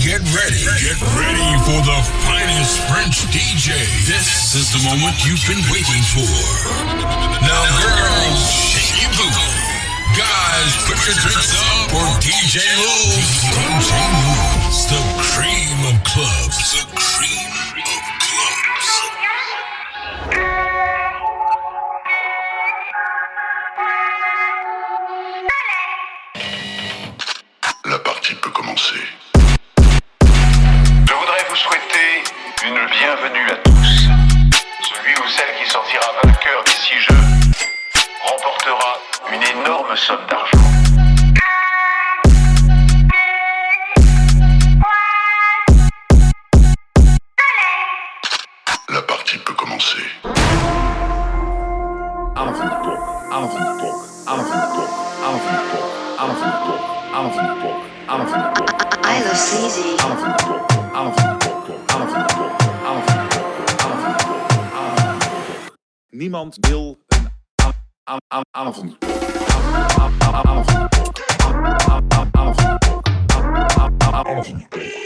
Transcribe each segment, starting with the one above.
Get ready. Get ready for the finest French DJ. This is the moment you've been waiting for. Now, girls, shake your booty. Guys, put your drinks up for DJ Lou. DJ Lou's the cream of clubs. The cream La partie peut commencer. Niemand wil een. Tchau.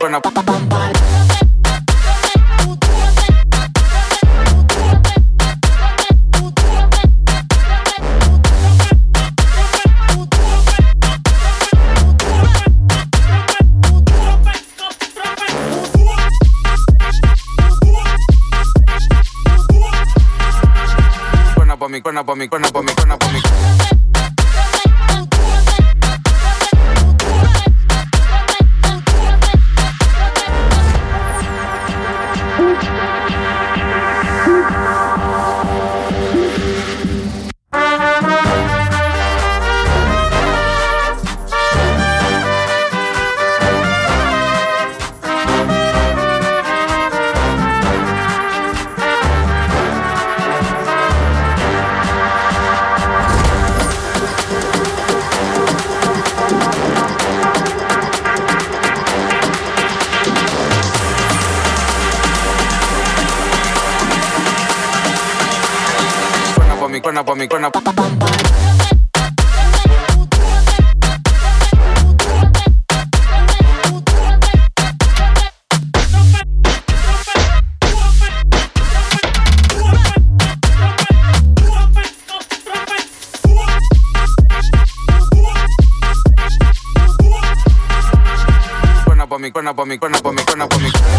me. When pa' mi cuerna, pa' mi cuerna. Pa, mi cuerna, pa' mi cuerna, pa' mi cuerna, pa' mi cuerna.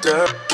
dirt.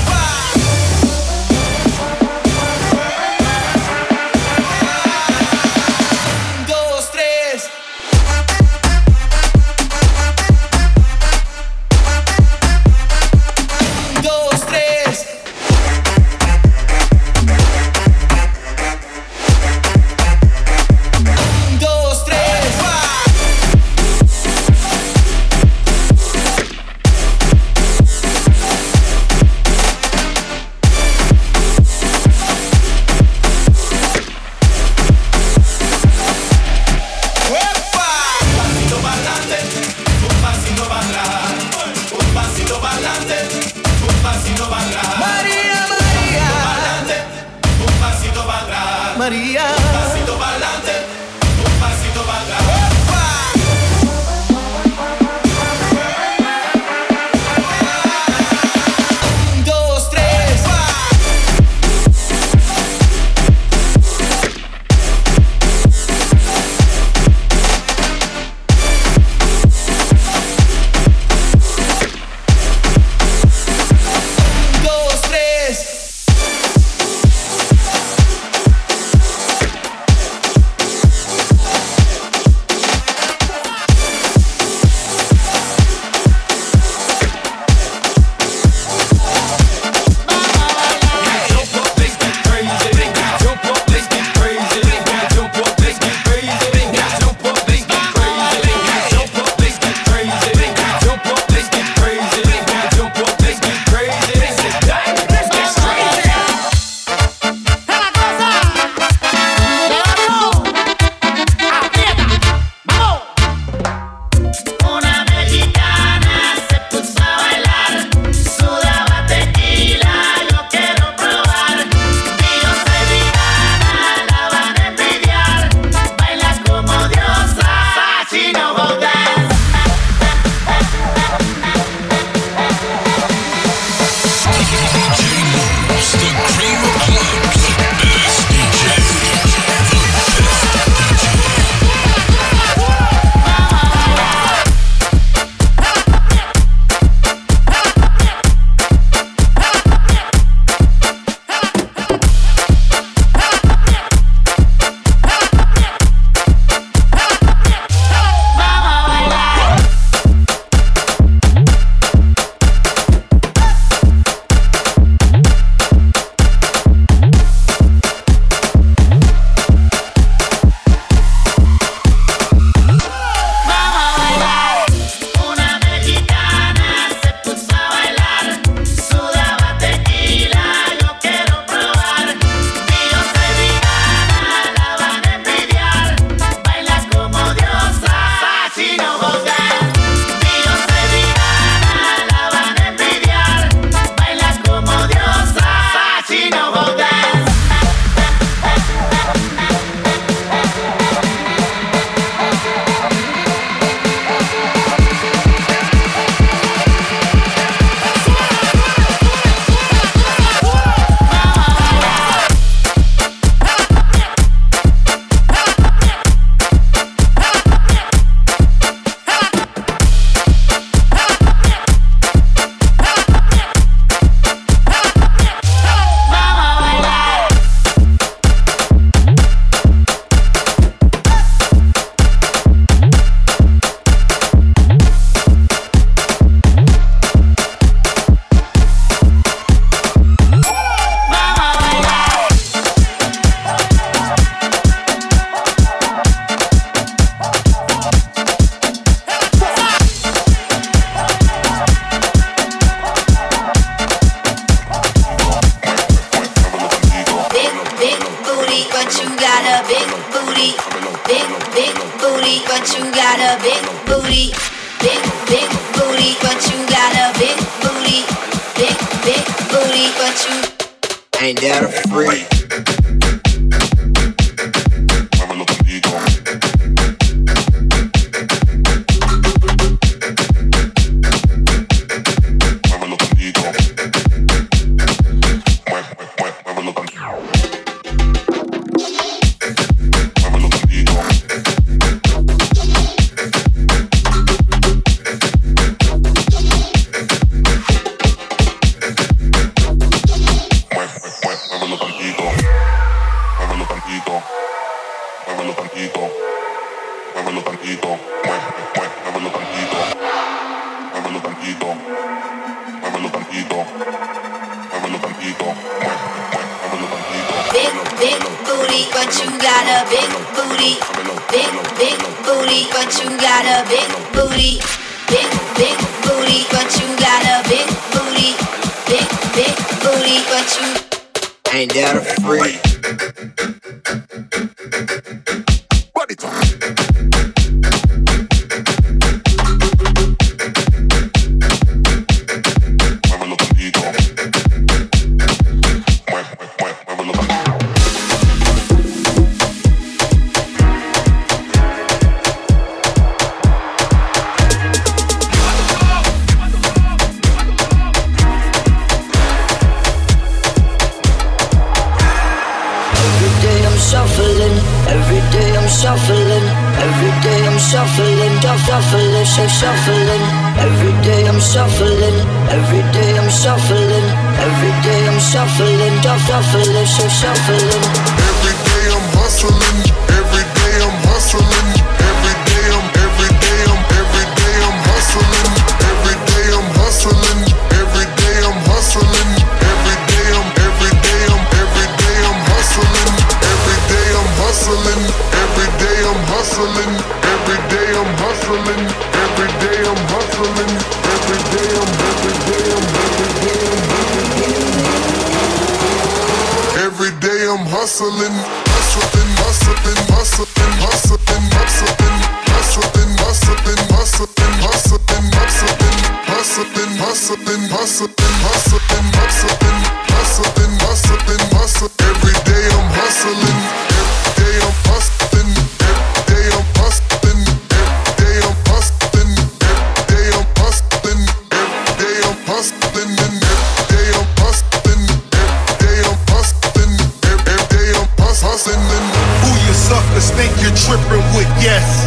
Every day I'm hustling, every day I'm hustling,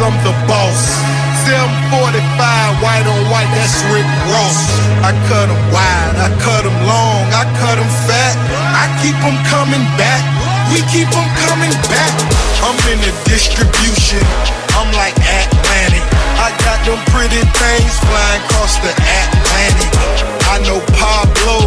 I'm the boss. 745, white on white, that's Rick Ross. I cut 'em wide, I cut 'em long, I cut 'em fat. I keep 'em coming back, we keep 'em coming back. I'm in the distribution, I'm like Atlantic. I got them pretty things flying across the Atlantic. I know Pablo,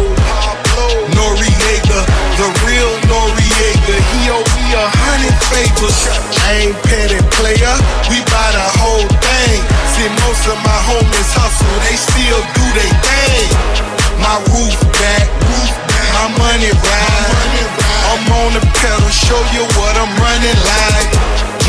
Noriega, the real Noriega. He owe me a hundred favors. I ain't petty player, we buy the whole thing. See, most of my homies hustle, they still do they thing. My roof back, roof back, my money ride. I'm on the pedal, show you what I'm running like.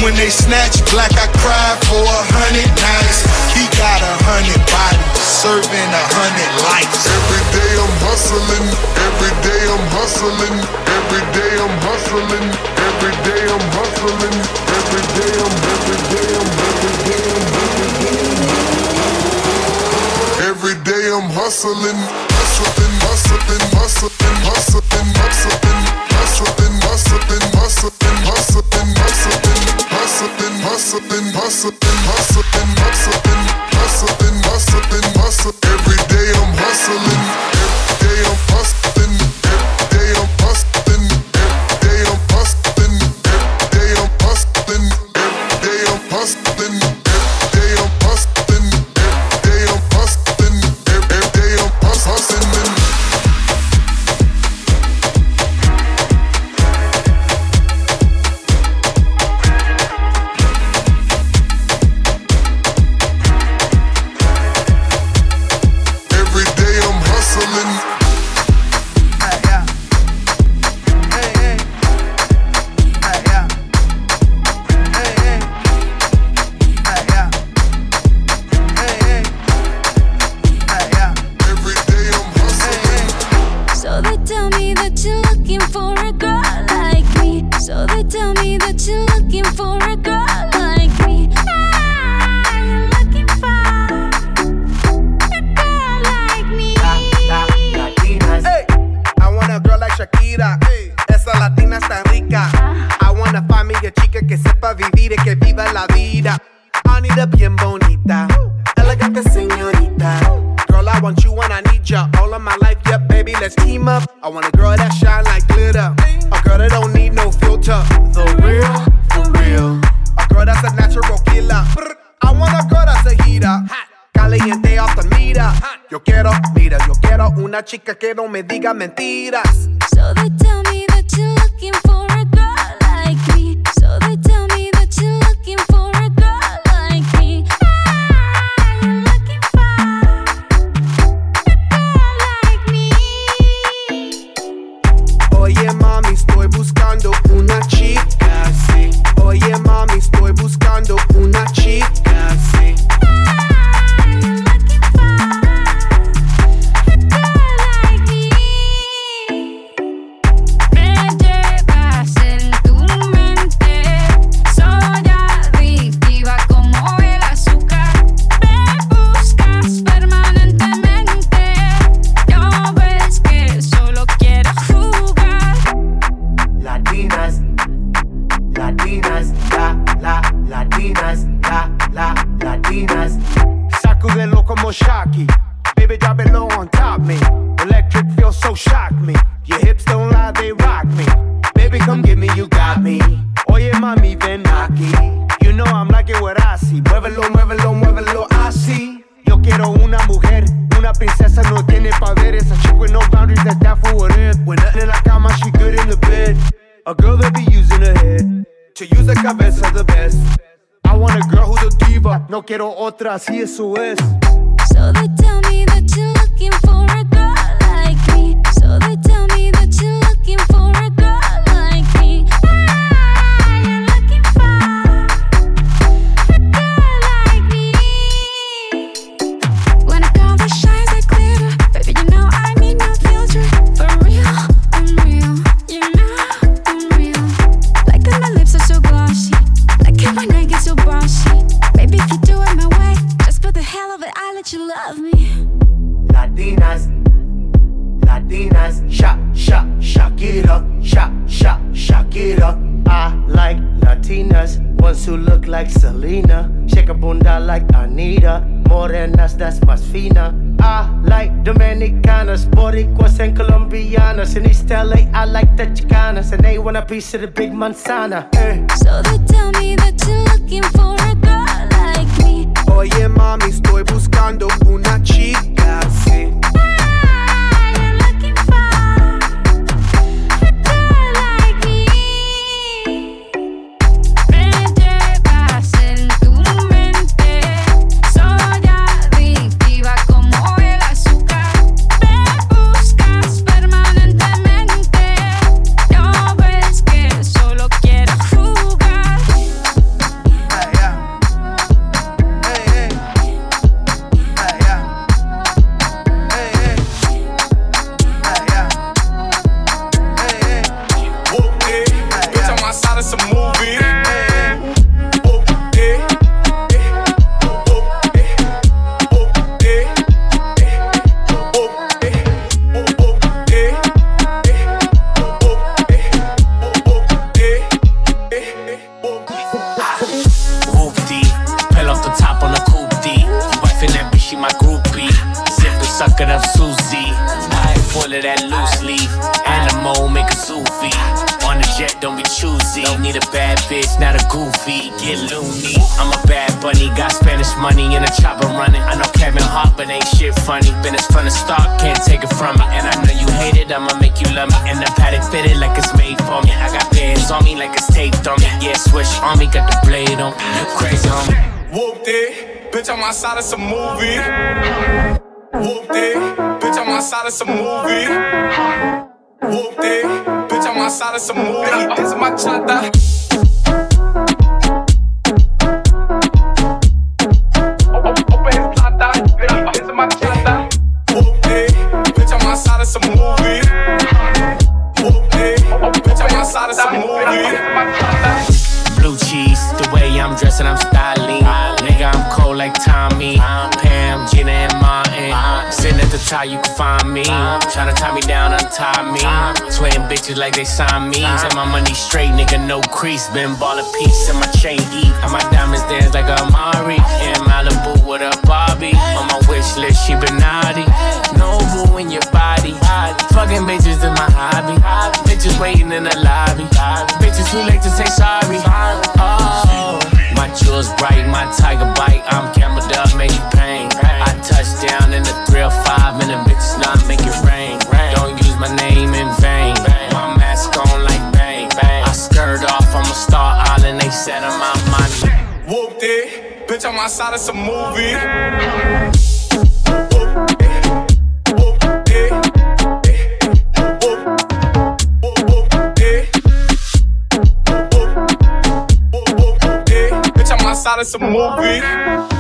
When they snatch black, I cry for a hundred nights. He got a hundred bodies, serving a hundred lives. Every day I'm hustling, every day I'm hustling, every day I'm hustling, every day I'm hustling, every day I'm, every I'm hustling, hustling, hustling, hustling, hustling, hustling, hustling, hustling, hustling, hustling, hustling, hustling, hustling, hustling, hustling, hustling, hustling, hustling, hustling. digas mentiras. So they tell me that you're looking for a girl like me. So they tell me that you're looking for a girl like me. Ah, you're looking for a girl like me. Oye, ma Morenas, that's más fina. I like Dominicanas, Boricuas, and Colombianas. In East LA, I like the Chicanas, and they want a piece of the big manzana. Eh. So they tell me that you're looking for a girl like me. Oye, mami, estoy buscando una chica. I'm outside of some movie. Whooped it, bitch, I'm outside of some movie. Whooped it, bitch, I'm outside of some movie. This is my child. bitches like they signed me. And my money straight, nigga, no crease. Been ball a piece, my chain eat. And my diamonds dance like a Mari. In Malibu with a Bobby. On my wish list, she been naughty. Noble in your body. Fucking bitches in my hobby. Bitches waiting in the lobby. Bitches too late to say sorry. Oh, my jewels bright, my tiger. outside of some movie. outside of some movie.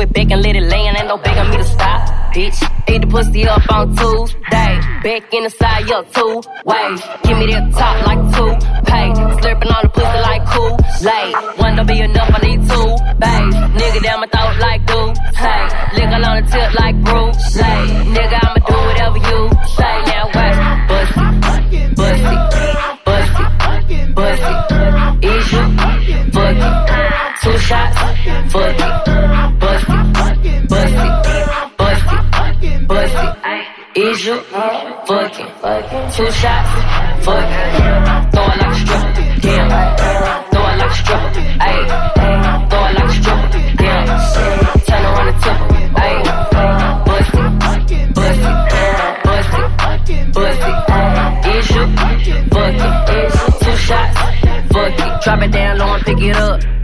it back and let it land. Ain't no begging me to stop, bitch. Eat the pussy up on Tuesday. Back in the side, your two ways. Give me that top like two pay. Slurping on the pussy like cool late. One don't be enough, I need two, babe. Nigga down my throat like do, say. Lick on the tip like Bruce, Nigga, I'ma do whatever you Is you fucking? Two shots, fucking. Throwing like a stripper, damn. Throwing like a stripper, ayy. Throwing like a stripper, damn. Turn around and tip, ayy. Bust it, bust it, bust it, bust it. Is you? Two shots, fuck it. Drop it down low and pick it up.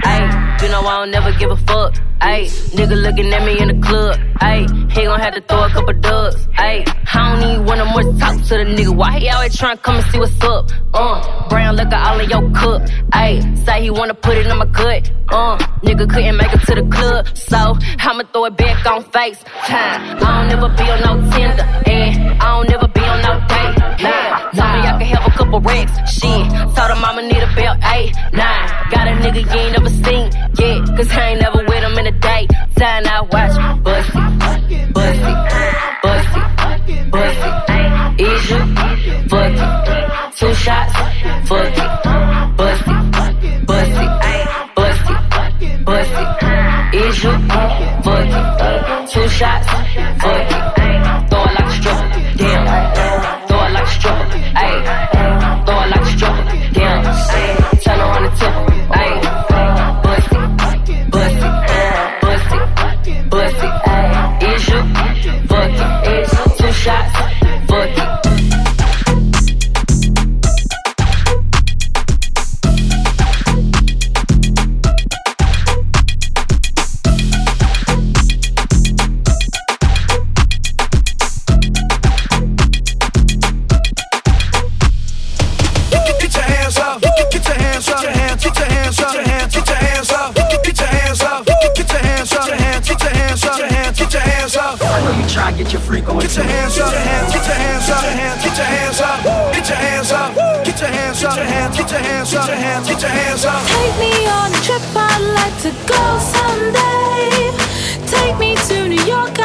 You know I don't never give a fuck. Ayy, nigga looking at me in the club. Ayy, he gon' have to throw a couple dubs. Ayy, I don't even wanna more talk to the nigga. Why he always tryna come and see what's up? Uh, brown liquor all in your cup. Ayy, say he wanna put it in my gut. Uh, nigga couldn't make it to the club, so I'ma throw it back on face time. I don't never be on no Tinder, and I don't never be Nah, tell me I can have a couple racks. Shit, told him I'ma need a belt, eight, nine. Got a nigga you ain't never seen yet, cause I ain't never with him in a day. Time I watch, bust it, bust it, bust it, bust it. Is you, fuck it. Two shots, fuck it, bust it, bust it, bust it, bust it. Is you, fuck it. Two shots, fuck it. Get your freak on. Get your hands up. Get your hands. Get your hands up. Get your hands. Get your hands up. Get your hands up. Get your hands up. Get your hands. Get your hands. Get your hands up. Take me on a trip, I'd like to go someday. Take me to New York,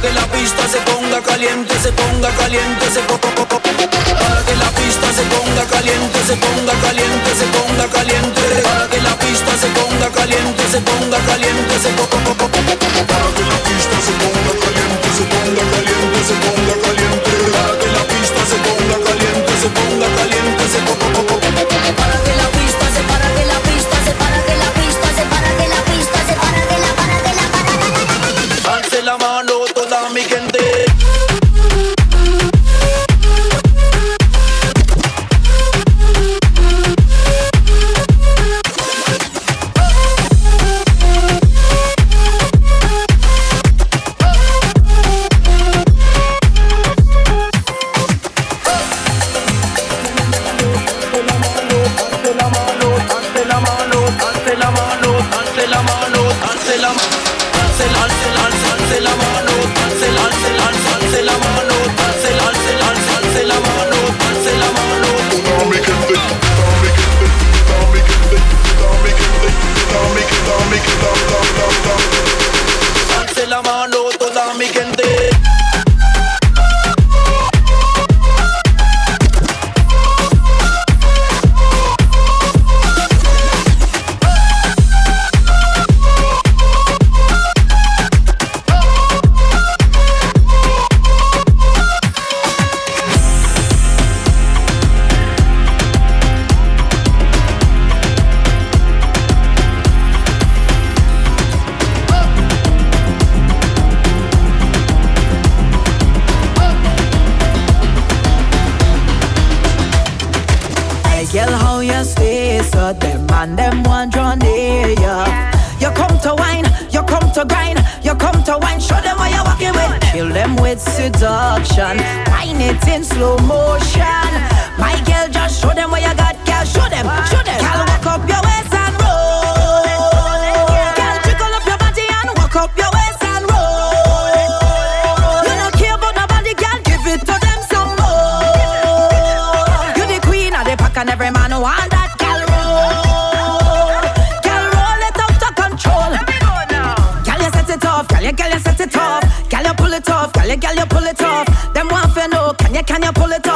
Que la pista se ponga caliente, se ponga caliente, se po- po- po- po- Para que la pista se ponga caliente, se ponga caliente, se ponga caliente. Para que la pista se ponga caliente, se ponga caliente, se po- them want draw near ya. Yeah. You come to wine, you come to grind, you come to wine. Show them what you're walking with. Kill them with seduction. Wine it in slow motion. My girl, just show them what you got, girl. Show them, show them. Girl, walk up your girl, you pull it off. Them want to know, can you, can you pull it off?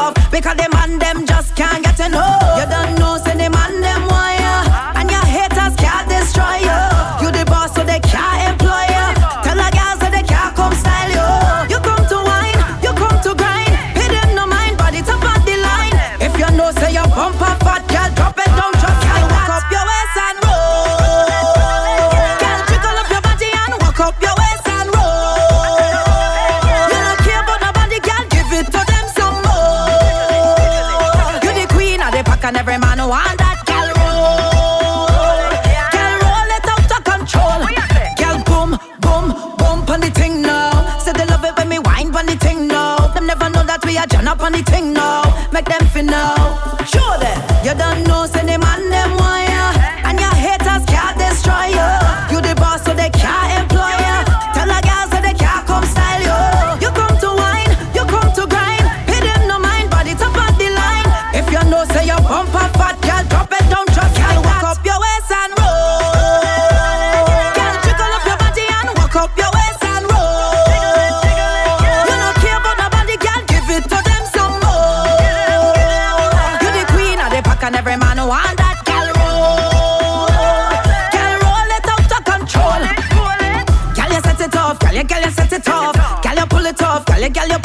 gallup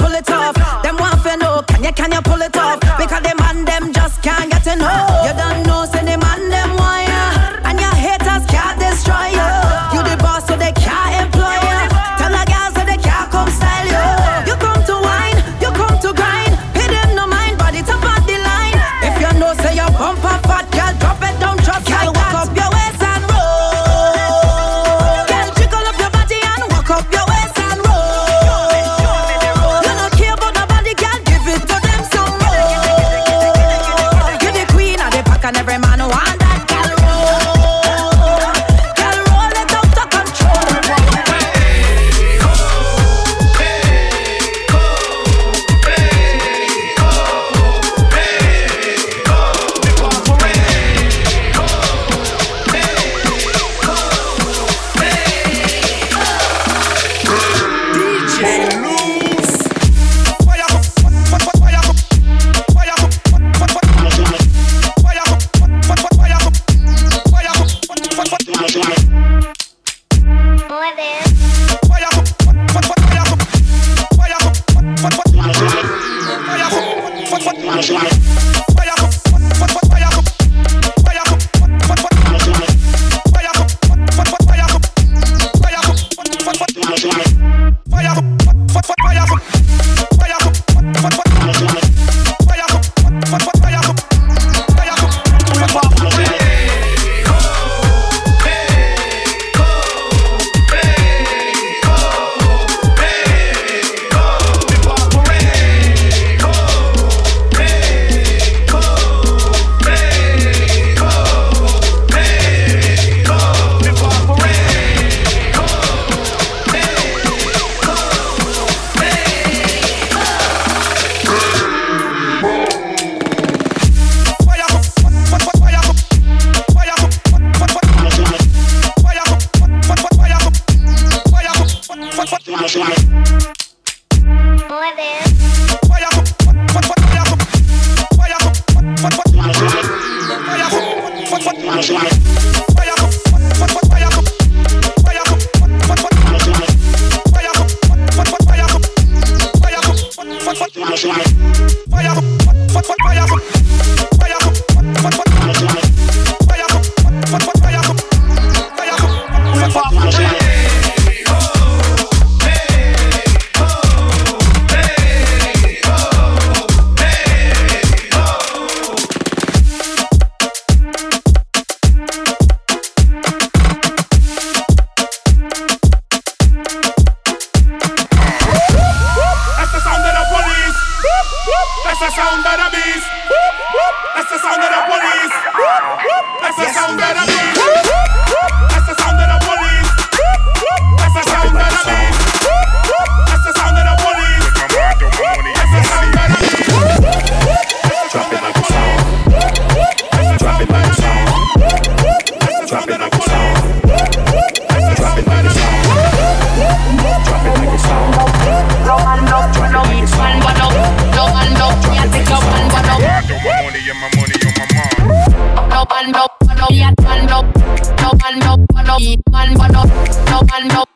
one, no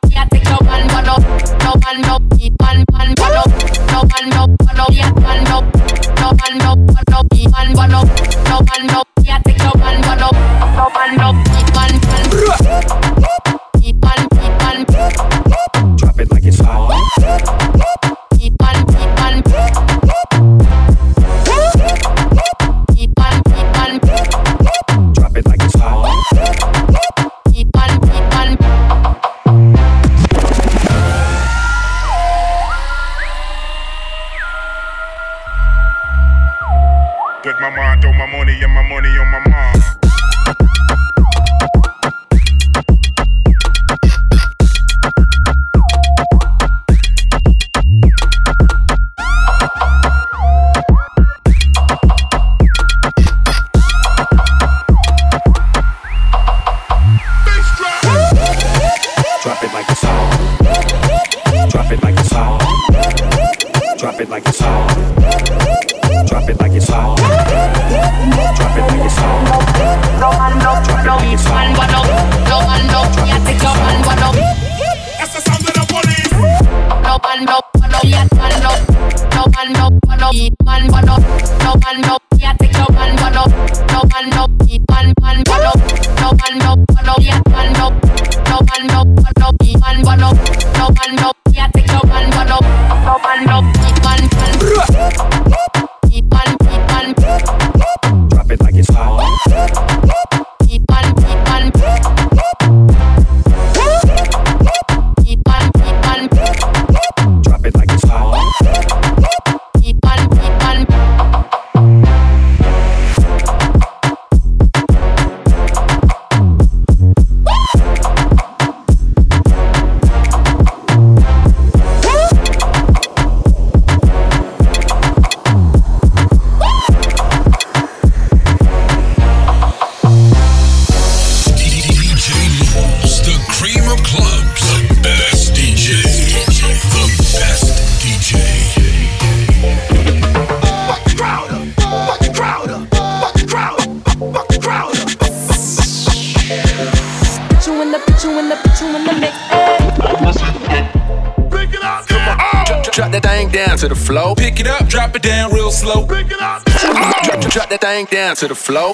down to the flow.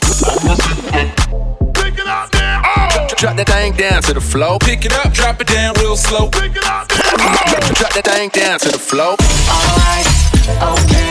Pick it up now. Oh. Drop that thing down to the flow. Pick it up, drop it down real slow. Pick it up now. Oh. Drop that thing down to the flow. Alright, okay.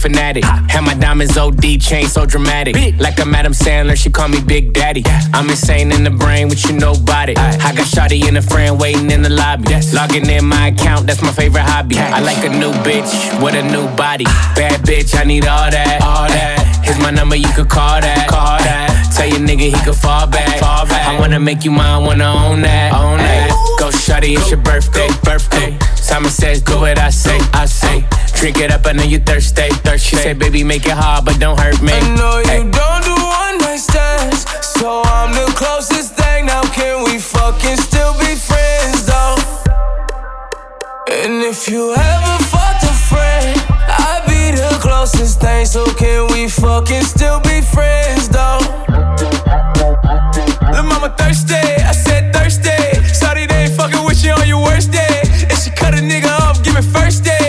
Fanatic. Have my diamonds OD, chain so dramatic. Like I'm Adam Sandler, she call me Big Daddy. I'm insane in the brain, but you know about it. I got Shotty and a friend waiting in the lobby. Logging in my account, that's my favorite hobby. I like a new bitch with a new body. Bad bitch, I need all that. All that. Here's my number, you could call that. Call that. Tell your nigga he could fall back. Fall back. I wanna make you mine, wanna own that. Own that. Go shawty, it's your birthday. Birthday. Simon says, do what I say. I say. Drink it up, I know you thirsty. thirsty. She say, baby, make it hard, but don't hurt me. I know you don't do one night stands, so I'm the closest thing. Now can we fucking still be friends though? And if you ever fucked a friend, I'd be the closest thing. So can we fucking still be friends though? Lil' mama thirsty, I said thirsty. Sorry they ain't fucking with you on your worst day. And she cut a nigga off, give me first day.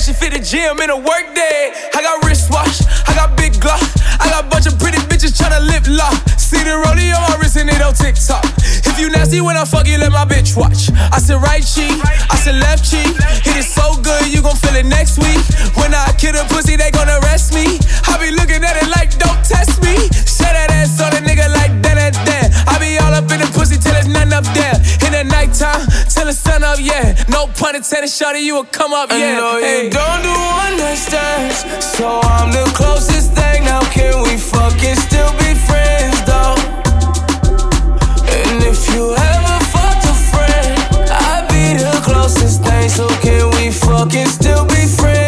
Hell she fit the gym in a work day? I got wristwatch, I got big glock. I got a bunch of pretty bitches tryna lip lock. See the rodeo my wrist and it on TikTok. If you nasty when I fuck you, let my bitch watch. I said right cheek, I said left cheek. It so good, you gon' feel it next week. When I kill a pussy, they gon' arrest me. I be looking at it like, don't test me. Up in the pussy till there's nothing up there. In the nighttime, till the sun up, yeah. No pun intended, shawty, you will come up, yeah. I know you don't do one night stands, so I'm the closest thing. Now can we fucking still be friends though? And if you ever fucked a friend, I'd be the closest thing. So can we fucking still be friends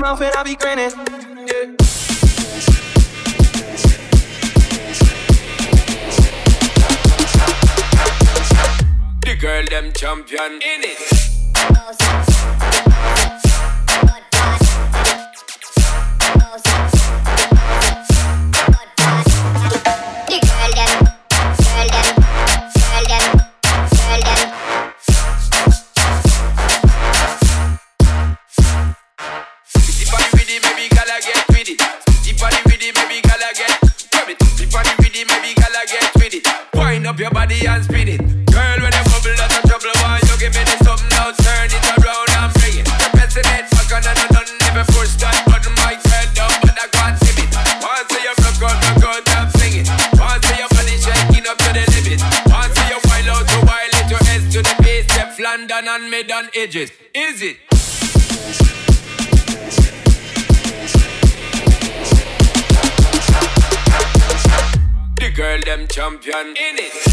my mouth and I be grinning. Yeah. The girl, them champion in it. Edges. Is it? The girl them champion in it.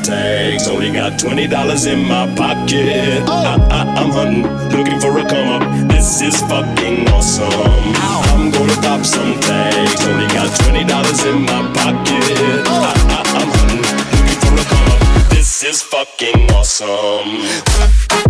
Some tags. Only got twenty dollars in my pocket. Oh. I, I, I'm hunting, looking for a come up. This is fucking awesome. Oh. I'm gonna pop some tags. Only got twenty dollars in my pocket. Oh. I, I, I'm hunting, looking for a come up. This is fucking awesome.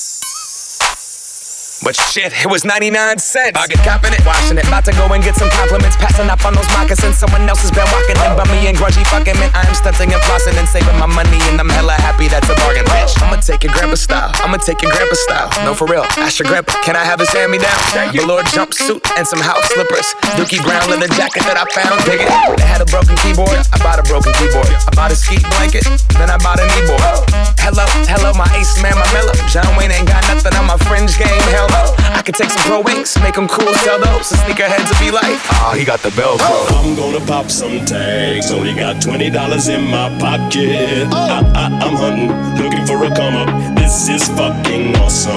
But shit, it was 99 cents. I get copping it, washing it. About to go and get some compliments. Passing up on those moccasins. Someone else has been walking in bummy and grungy fucking man. I am stunting and flossing and saving my money. And I'm hella happy that's a bargain, bitch. I'ma take your grandpa style. I'ma take your grandpa style. No, for real. Ask your grandpa, can I have his hand me down? Velour jumpsuit and some house slippers. Dookie brown leather jacket that I found. Dig it. They had a broken keyboard. I bought a broken keyboard. I bought a ski blanket. Then I bought a kneeboard. Hello, hello, my ace man, my mellow. John Wayne ain't got nothing on my fringe game. Hell I could take some pro wings, make them cool, sell those. The sneakerheads will be like, oh, he got the Velcro. I'm gonna pop some tags. Only got twenty dollars in my pocket. Oh. I, I, I'm hunting, looking for a come up. This is fucking awesome.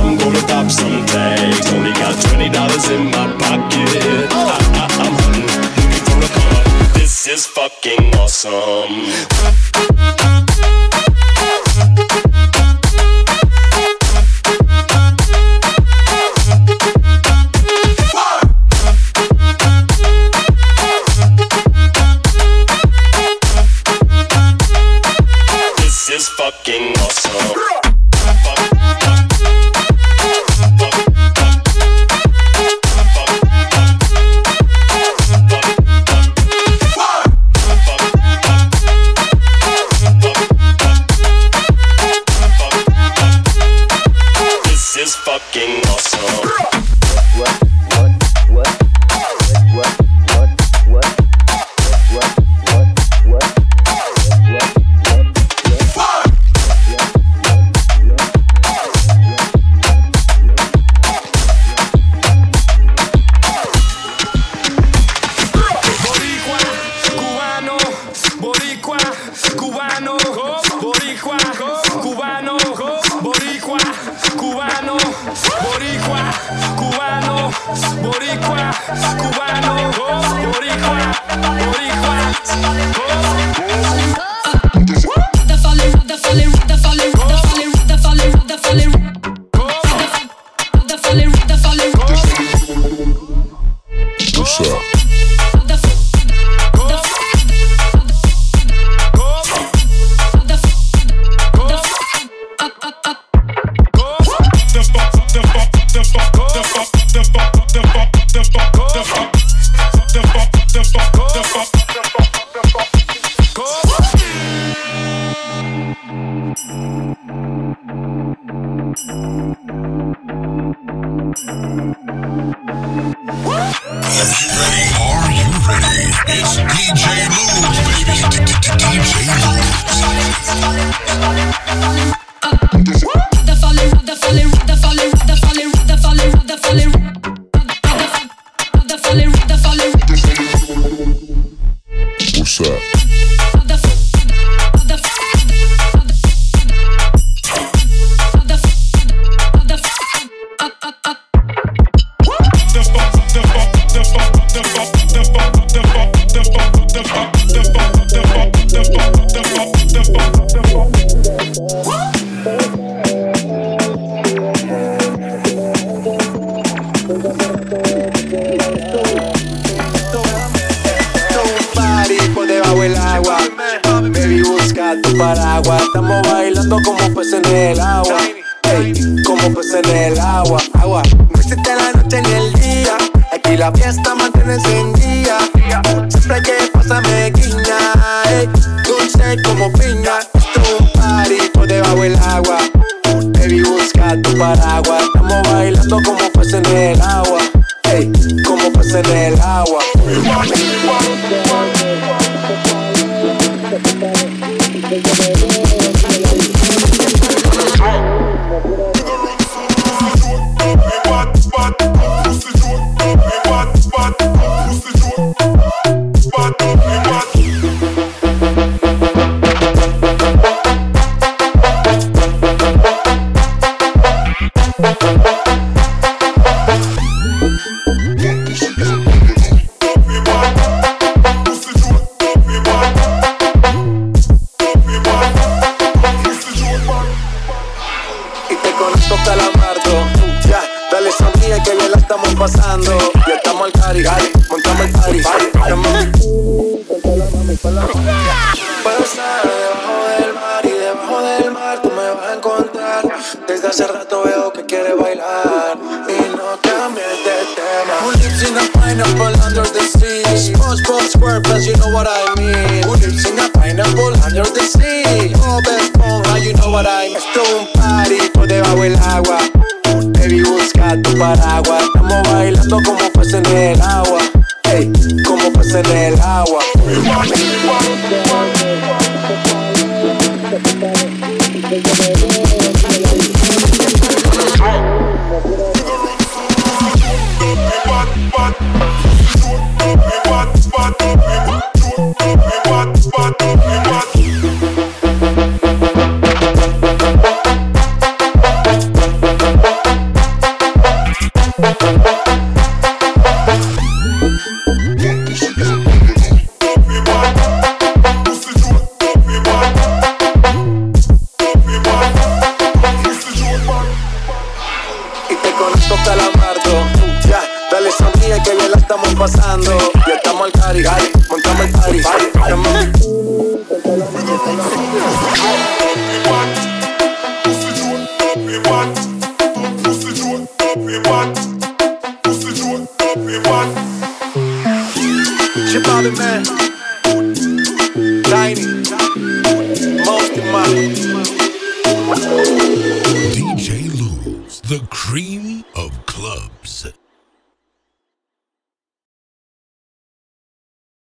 I'm gonna pop some tags. Only got twenty dollars in my pocket. Oh. I, I, I'm hunting, looking for a come up. This is fucking awesome. Are you ready? It's DJ Lubes, baby. DJ party te conozco calamardo. Ya, dale sonríe que bien la estamos pasando. Ya estamos al cari, montamos el party. Puedo estar debajo del mar y debajo del mar tú me vas a encontrar. Desde hace rato veo que quieres bailar y no cambies de tema. Who lives in a pineapple under the sea? SpongeBob SquarePants, you know what I mean. Who lives in a pineapple under the sea? hora y esto un party por debajo del agua. Baby, busca tu paraguas. Estamos bailando como pasa en el agua. Ey, como pasa en el agua. what, what, what, what, what, what, what,